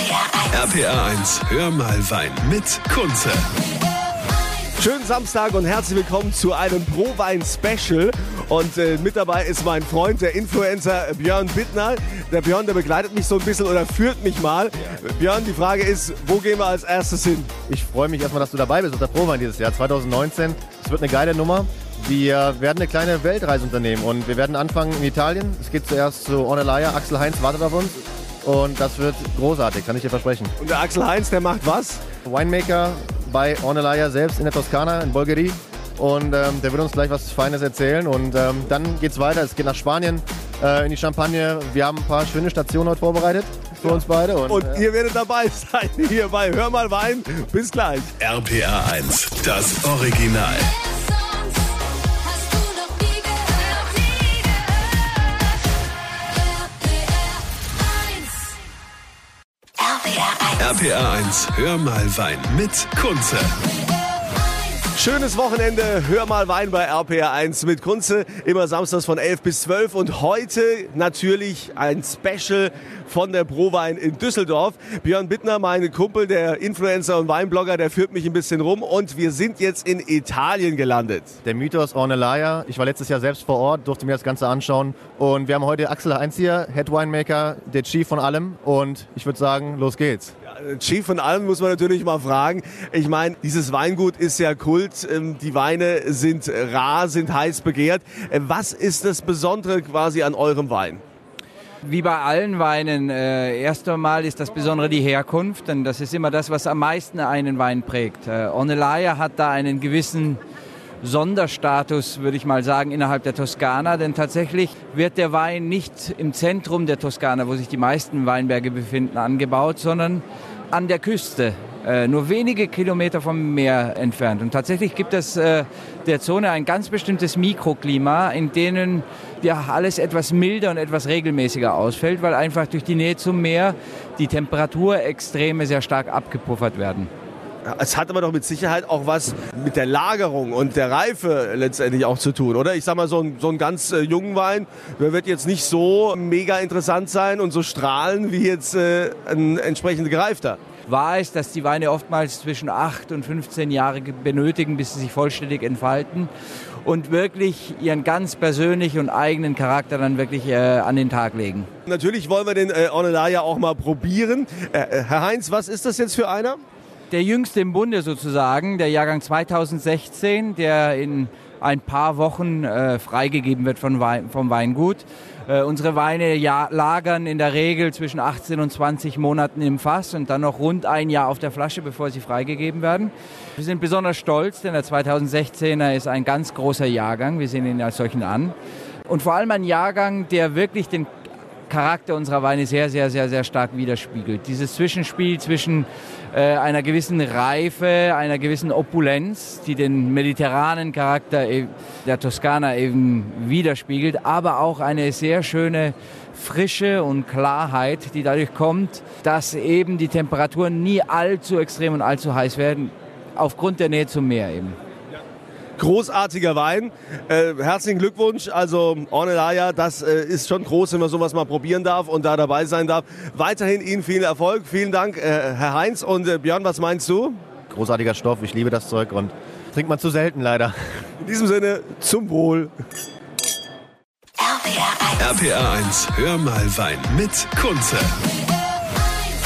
RPR 1, hör mal Wein mit Kunze. Schönen Samstag und herzlich willkommen zu einem Pro-Wein-Special. Und äh, mit dabei ist mein Freund, der Influencer Björn Bittner. Der Björn, der begleitet mich so ein bisschen oder führt mich mal. Björn, die Frage ist, wo gehen wir als erstes hin? Ich freue mich erstmal, dass du dabei bist auf der Prowein dieses Jahr 2019. Es wird eine geile Nummer. Wir werden eine kleine Weltreise unternehmen und wir werden anfangen in Italien. Es geht zuerst zu Ornellaia. Axel Heinz wartet auf uns und das wird großartig, kann ich dir versprechen. Und der Axel Heinz, der macht was? Winemaker bei Ornellaia selbst in der Toskana in Bulgarie und ähm, der wird uns gleich was Feines erzählen und ähm, dann geht's weiter. Es geht nach Spanien äh, in die Champagne. Wir haben ein paar schöne Stationen heute vorbereitet für uns beide. Und, Und äh, ihr werdet dabei sein hier bei Hör mal Wein. Bis gleich. RPR 1, das Original. Gehört? RPR 1. RPR 1, hör mal Wein mit Kunze. Schönes Wochenende. Hör mal Wein bei RPR1 mit Kunze. Immer samstags von 11 bis 12. Und heute natürlich ein Special von der Prowein in Düsseldorf. Björn Bittner, mein Kumpel, der Influencer und Weinblogger, der führt mich ein bisschen rum. Und wir sind jetzt in Italien gelandet. der Mythos Ornellaia. Ich war letztes Jahr selbst vor Ort, durfte mir das Ganze anschauen. Und wir haben heute Axel Heinz hier, Head Winemaker, der Chief von allem. Und ich würde sagen, los geht's. Chief von allem muss man natürlich mal fragen. Ich meine, dieses Weingut ist ja Kult. Ähm, Die Weine sind rar, sind heiß begehrt. Äh, Was ist das Besondere quasi an eurem Wein? Wie bei allen Weinen, äh, erst einmal ist das Besondere die Herkunft, denn das ist immer das, was am meisten einen Wein prägt. Äh, Ornellaia hat da einen gewissen Sonderstatus, würde ich mal sagen, innerhalb der Toskana, denn tatsächlich wird der Wein nicht im Zentrum der Toskana, wo sich die meisten Weinberge befinden, angebaut, sondern an der Küste, äh, nur wenige Kilometer vom Meer entfernt. Und tatsächlich gibt es äh, der Zone ein ganz bestimmtes Mikroklima, in denen ja alles etwas milder und etwas regelmäßiger ausfällt, weil einfach durch die Nähe zum Meer die Temperaturextreme sehr stark abgepuffert werden. Es hat aber doch mit Sicherheit auch was mit der Lagerung und der Reife letztendlich auch zu tun, oder? Ich sag mal, so ein, so ein ganz äh, jungen Wein, der wird jetzt nicht so mega interessant sein und so strahlen wie jetzt äh, ein entsprechend gereifter. Wahr ist, dass die Weine oftmals zwischen 8 und 15 Jahre benötigen, bis sie sich vollständig entfalten und wirklich ihren ganz persönlichen und eigenen Charakter dann wirklich äh, an den Tag legen. Natürlich wollen wir den äh, Ornellaia auch mal probieren. Äh, äh, Herr Heinz, was ist das jetzt für einer? Der jüngste im Bunde sozusagen, der Jahrgang 2016, der in ein paar Wochen äh, freigegeben wird von Wein, vom Weingut. Äh, unsere Weine ja, lagern in der Regel zwischen 18 und 20 Monaten im Fass und dann noch rund ein Jahr auf der Flasche, bevor sie freigegeben werden. Wir sind besonders stolz, denn der 2016er ist ein ganz großer Jahrgang. Wir sehen ihn als solchen an. Und vor allem ein Jahrgang, der wirklich den Charakter unserer Weine sehr, sehr, sehr, sehr stark widerspiegelt. Dieses Zwischenspiel zwischen äh, einer gewissen Reife, einer gewissen Opulenz, die den mediterranen Charakter e- der Toskana eben widerspiegelt, aber auch eine sehr schöne Frische und Klarheit, die dadurch kommt, dass eben die Temperaturen nie allzu extrem und allzu heiß werden, aufgrund der Nähe zum Meer eben. Großartiger Wein. Äh, herzlichen Glückwunsch. Also Ornellaia, das äh, ist schon groß, wenn man sowas mal probieren darf und da dabei sein darf. Weiterhin Ihnen viel Erfolg. Vielen Dank, äh, Herr Heinz. Und äh, Björn, was meinst du? Großartiger Stoff, ich liebe das Zeug und trinkt man zu selten leider. In diesem Sinne, zum Wohl. RPR 1. RPR 1, hör mal Wein mit Kunze.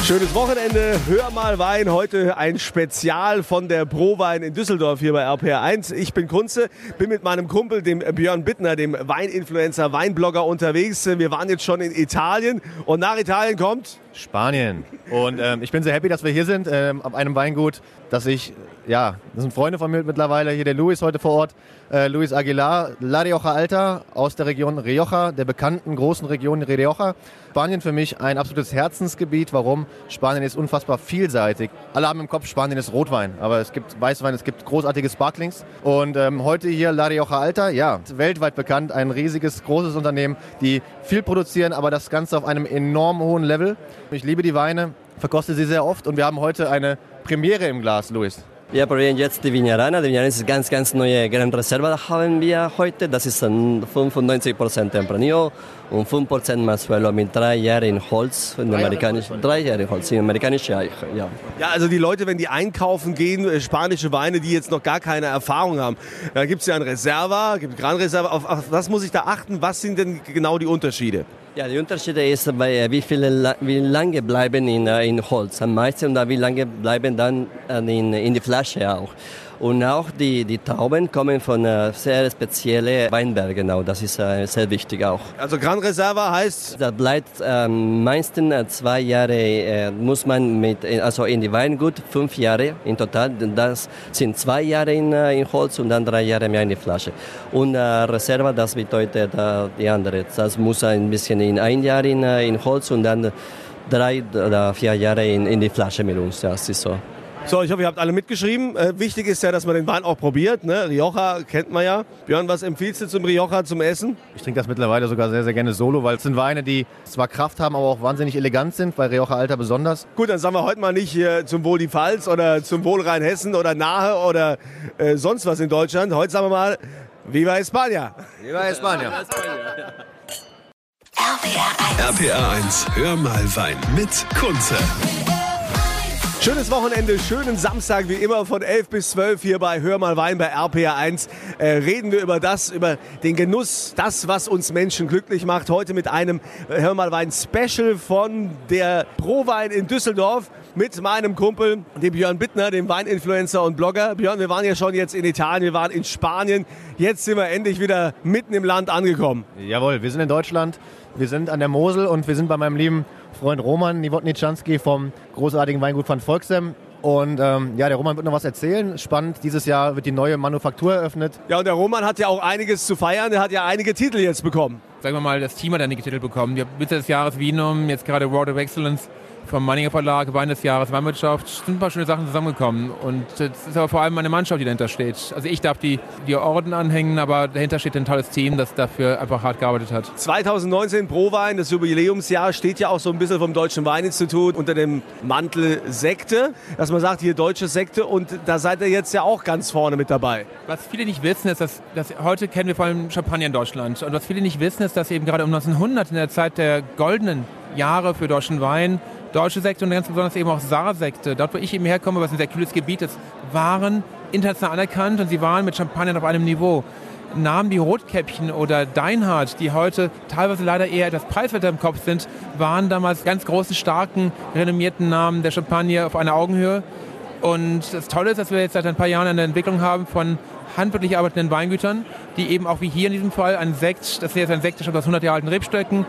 Schönes Wochenende. Hör mal Wein. Heute ein Spezial von der Prowein in Düsseldorf hier bei RPR1. Ich bin Kunze, bin mit meinem Kumpel, dem Björn Bittner, dem Weininfluencer, Weinblogger unterwegs. Wir waren jetzt schon in Italien und nach Italien kommt Spanien. Und ähm, ich bin sehr happy, dass wir hier sind, ähm, auf einem Weingut, dass ich, ja, das sind Freunde von mir mittlerweile, hier der Luis heute vor Ort, äh, Luis Aguilar, La Rioja Alta aus der Region Rioja, der bekannten großen Region Rioja. Spanien für mich ein absolutes Herzensgebiet. Warum? Spanien ist unfassbar vielseitig. Alle haben im Kopf, Spanien ist Rotwein, aber es gibt Weißwein, es gibt großartige Sparklings. Und ähm, heute hier La Rioja Alta, ja, weltweit bekannt, ein riesiges, großes Unternehmen, die viel produzieren, aber das Ganze auf einem enorm hohen Level. Ich liebe die Weine, verkoste sie sehr oft und wir haben heute eine Premiere im Glas, Luis. Wir probieren jetzt die Vignarana. Die Vignarana ist ganz, ganz neue Gran Reserva haben wir heute. Das ist ein 95% Tempranillo und 5% Marzuelo mit drei Jahren Holz. In amerikanisch, drei Jahre Holz in amerikanische Eiche, ja. Ja, also die Leute, wenn die einkaufen gehen, äh, spanische Weine, die jetzt noch gar keine Erfahrung haben, da gibt es ja ein Reserva, gibt Gran Reserva. Auf, auf was muss ich da achten? Was sind denn genau die Unterschiede? Ja, die Unterschiede ist, bei, äh, wie, viele, wie lange bleiben in, äh, in Holz am meisten und wie lange bleiben dann äh, in, in die Flasche auch. Und auch die, die Trauben kommen von äh, sehr speziellen Weinbergen auch. Das ist äh, sehr wichtig auch. Also Gran Reserva heißt, Das bleibt ähm, meistens äh, zwei Jahre, äh, muss man mit, also in die Weingut, fünf Jahre in total. Das sind zwei Jahre in, in Holz und dann drei Jahre mehr in die Flasche. Und äh, Reserva, das bedeutet äh, die andere. Das muss ein bisschen in ein Jahr in, in Holz und dann drei oder vier Jahre in, in die Flasche mit uns. Das ist so. So ich hoffe, ihr habt alle mitgeschrieben. Äh, wichtig ist ja, dass man den Wein auch probiert. Ne? Rioja kennt man ja. Björn, was empfiehlst du zum Rioja zum Essen? Ich trinke das mittlerweile sogar sehr, sehr gerne solo, weil es sind Weine, die zwar Kraft haben, aber auch wahnsinnig elegant sind, bei Rioja Alter besonders. Gut, dann sagen wir heute mal nicht hier zum Wohl die Pfalz oder zum Wohl Rheinhessen oder Nahe oder äh, sonst was in Deutschland. Heute sagen wir mal, Viva España! Viva España! RPR 1, hör mal Wein mit Kunze. Schönes Wochenende, schönen Samstag, wie immer von 11 bis 12 hier bei Hör mal Wein bei RPR 1. Äh, reden wir über das, über den Genuss, das, was uns Menschen glücklich macht. Heute mit einem äh, Hör mal Wein Special von der Prowein in Düsseldorf mit meinem Kumpel, dem Björn Bittner, dem Weininfluencer und Blogger. Björn, wir waren ja schon jetzt in Italien, wir waren in Spanien. Jetzt sind wir endlich wieder mitten im Land angekommen. Jawohl, wir sind in Deutschland, wir sind an der Mosel und wir sind bei meinem lieben Freund Roman Niewodniczanski vom großartigen Weingut von Volksem. Und ähm, ja, der Roman wird noch was erzählen. Spannend, dieses Jahr wird die neue Manufaktur eröffnet. Ja, und der Roman hat ja auch einiges zu feiern. Der hat ja einige Titel jetzt bekommen. sagen wir mal, das Team hat einige Titel bekommen. Wir haben Mitte des Jahres Vinum, jetzt gerade World of Excellence vom Manninger Verlag, Wein des Jahres, Weinwirtschaft. Sind ein paar schöne Sachen zusammengekommen. Und es ist aber vor allem meine Mannschaft, die dahinter steht. Also ich darf die, die Orden anhängen, aber dahinter steht ein tolles Team, das dafür einfach hart gearbeitet hat. 2019 Prowein, das Jubiläumsjahr, steht ja auch so ein bisschen vom Deutschen Weininstitut unter dem Mantel Sekte, dass man sagt, hier deutsche Sekte und da seid ihr jetzt ja auch ganz vorne mit dabei. Was viele nicht wissen, ist, dass, dass heute kennen wir vor allem Champagner in Deutschland. Und was viele nicht wissen, ist, dass eben gerade um 1900 in der Zeit der goldenen Jahre für deutschen Wein, deutsche Sekte und ganz besonders eben auch Saar-Sekte, dort wo ich eben herkomme, was ein sehr kühles Gebiet ist, waren international anerkannt und sie waren mit Champagner auf einem Niveau. Namen wie Rotkäppchen oder Deinhardt, die heute teilweise leider eher etwas preiswerter im Kopf sind, waren damals ganz großen, starken, renommierten Namen der Champagner auf einer Augenhöhe. Und das Tolle ist, dass wir jetzt seit ein paar Jahren eine Entwicklung haben von handwerklich arbeitenden Weingütern, die eben auch wie hier in diesem Fall ein Sekt, das hier ist ein Sekt, stammt aus 100 Jahre alten Rebstöcken,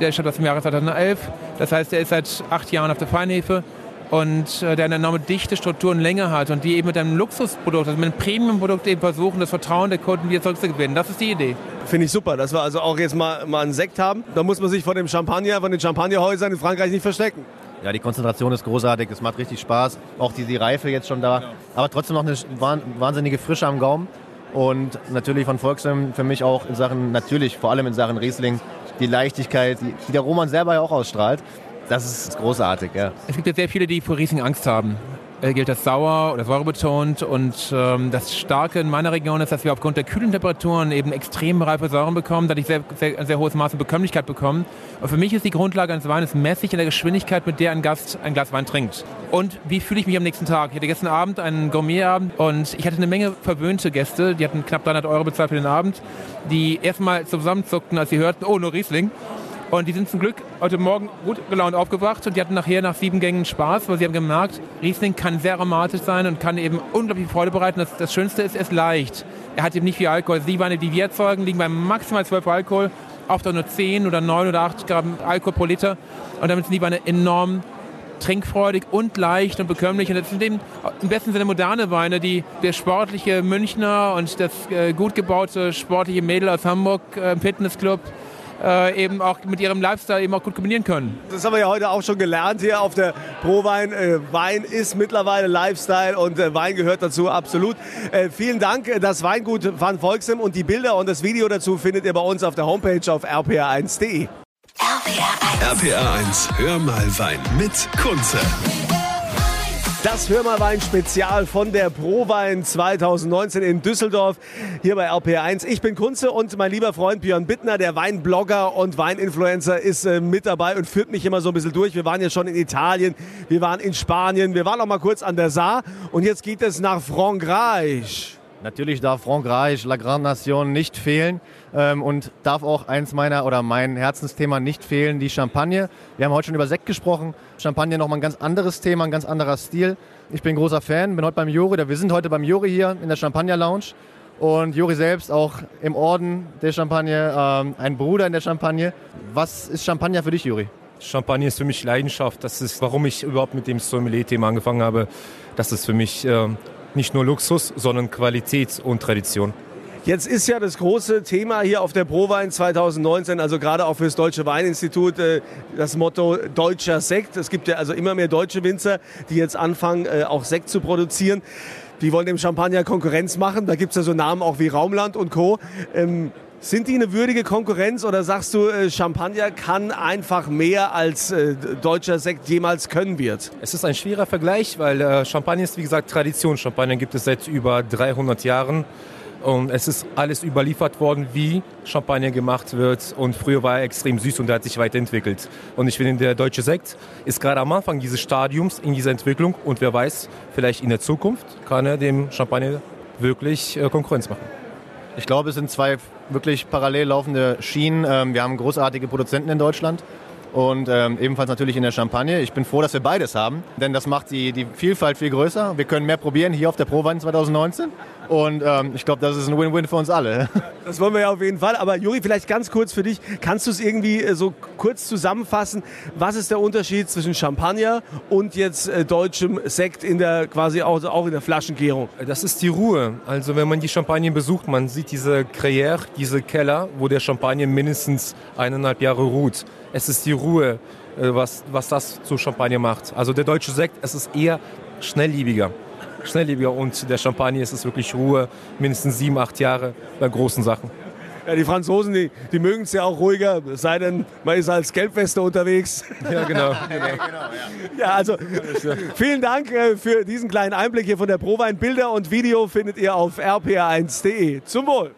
der stammt aus dem Jahre 2011, das heißt, der ist seit acht Jahren auf der Feinhefe und äh, der eine enorme Dichte, Struktur und Länge hat und die eben mit einem Luxusprodukt, also mit einem Premium-Produkt eben versuchen, das Vertrauen der Kunden wieder zurückzugewinnen. Das ist die Idee. Finde ich super, dass wir also auch jetzt mal, mal einen Sekt haben. Da muss man sich von dem Champagner, von den Champagnerhäusern in Frankreich nicht verstecken. Ja, die Konzentration ist großartig, es macht richtig Spaß. Auch die, die Reife jetzt schon da. Aber trotzdem noch eine wahn- wahnsinnige Frische am Gaumen. Und natürlich von Volkswagen für mich auch in Sachen, natürlich vor allem in Sachen Riesling, die Leichtigkeit, die, der Roman selber ja auch ausstrahlt. Das ist großartig, ja. Es gibt ja sehr viele, die vor Riesling Angst haben. Äh, gilt das sauer oder säurebetont. Und ähm, das Starke in meiner Region ist, dass wir aufgrund der kühlen Temperaturen eben extrem reife Säuren bekommen, dadurch sehr, sehr, ein sehr hohes Maß an Bekömmlichkeit bekommen. Und für mich ist die Grundlage eines Weines messig in der Geschwindigkeit, mit der ein Gast ein Glas Wein trinkt. Und wie fühle ich mich am nächsten Tag? Ich hatte gestern Abend einen Gourmetabend und ich hatte eine Menge verwöhnte Gäste, die hatten knapp 300 Euro bezahlt für den Abend, die erstmal zusammenzuckten, als sie hörten, oh, nur Riesling. Und die sind zum Glück heute Morgen gut gelaunt aufgewacht und die hatten nachher nach sieben Gängen Spaß, weil sie haben gemerkt, Riesling kann sehr aromatisch sein und kann eben unglaublich Freude bereiten. Das, das Schönste ist, er ist leicht. Er hat eben nicht viel Alkohol. Die Weine, die wir erzeugen, liegen bei maximal 12 Alkohol, oft auch nur 10 oder 9 oder 8 Gramm Alkohol pro Liter. Und damit sind die Weine enorm trinkfreudig und leicht und bekömmlich. Und das sind eben im besten Sinne moderne Weine, die der sportliche Münchner und das äh, gut gebaute sportliche Mädel aus Hamburg äh, im Fitnessclub äh, eben auch mit ihrem Lifestyle eben auch gut kombinieren können. Das haben wir ja heute auch schon gelernt hier auf der Prowein. Äh, Wein ist mittlerweile Lifestyle und äh, Wein gehört dazu, absolut. Äh, vielen Dank, das Weingut Van Volksem und die Bilder und das Video dazu findet ihr bei uns auf der Homepage auf rpr1.de. RPR 1, hör mal Wein mit Kunze. Das Hörmalwein Spezial von der Prowein 2019 in Düsseldorf hier bei RPR1. Ich bin Kunze und mein lieber Freund Björn Bittner, der Weinblogger und Weininfluencer, ist äh, mit dabei und führt mich immer so ein bisschen durch. Wir waren ja schon in Italien, wir waren in Spanien, wir waren auch mal kurz an der Saar und jetzt geht es nach Frankreich. Natürlich darf Frankreich, La Grande Nation nicht fehlen ähm, und darf auch eins meiner oder mein Herzensthema nicht fehlen, die Champagne. Wir haben heute schon über Sekt gesprochen. Champagne nochmal ein ganz anderes Thema, ein ganz anderer Stil. Ich bin großer Fan, bin heute beim Juri, wir sind heute beim Juri hier in der Champagner Lounge. Und Juri selbst auch im Orden der Champagne, ähm, ein Bruder in der Champagne. Was ist Champagner für dich, Juri? Champagner ist für mich Leidenschaft. Das ist, warum ich überhaupt mit dem Sommelier-Thema angefangen habe. Das ist für mich äh, nicht nur Luxus, sondern Qualität und Tradition. Jetzt ist ja das große Thema hier auf der Prowein 2019, also gerade auch für das Deutsche Weininstitut, äh, das Motto deutscher Sekt. Es gibt ja also immer mehr deutsche Winzer, die jetzt anfangen, äh, auch Sekt zu produzieren. Die wollen dem Champagner Konkurrenz machen. Da gibt es ja so Namen auch wie Raumland und Co. Sind die eine würdige Konkurrenz oder sagst du, äh, Champagner kann einfach mehr als äh, deutscher Sekt jemals können wird? Es ist ein schwerer Vergleich, weil äh, Champagner ist wie gesagt Tradition. Champagner gibt es seit über 300 Jahren. Und es ist alles überliefert worden, wie Champagner gemacht wird. Und früher war er extrem süß und er hat sich weiterentwickelt. Und ich finde, der deutsche Sekt ist gerade am Anfang dieses Stadiums in dieser Entwicklung. Und wer weiß, vielleicht in der Zukunft kann er dem Champagner wirklich Konkurrenz machen. Ich glaube, es sind zwei wirklich parallel laufende Schienen. Ähm, wir haben großartige Produzenten in Deutschland und ähm, ebenfalls natürlich in der Champagne. Ich bin froh, dass wir beides haben, denn das macht die, die Vielfalt viel größer. Wir können mehr probieren hier auf der Prowein 2019 und ähm, ich glaube, das ist ein Win-Win für uns alle. Das wollen wir ja auf jeden Fall. Aber Juri, vielleicht ganz kurz für dich. Kannst du es irgendwie äh, so kurz zusammenfassen? Was ist der Unterschied zwischen Champagner und jetzt äh, deutschem Sekt in der quasi auch, auch in der Flaschengärung? Das ist die Ruhe. Also wenn man die Champagne besucht, man sieht diese Crayère, diese Keller, wo der Champagner mindestens eineinhalb Jahre ruht. Es ist die Ruhe, äh, was, was das zu Champagner macht. Also der deutsche Sekt, es ist eher schnelllebiger. Schnelllebiger und der Champagner ist es wirklich Ruhe, mindestens sieben, acht Jahre bei großen Sachen. Ja, die Franzosen, die, die mögen es ja auch ruhiger, es sei denn, man ist als Gelbweste unterwegs. Ja, genau. Ja, also vielen Dank äh, für diesen kleinen Einblick hier von der Prowein. Bilder und Video findet ihr auf rpa1.de. Zum Wohl!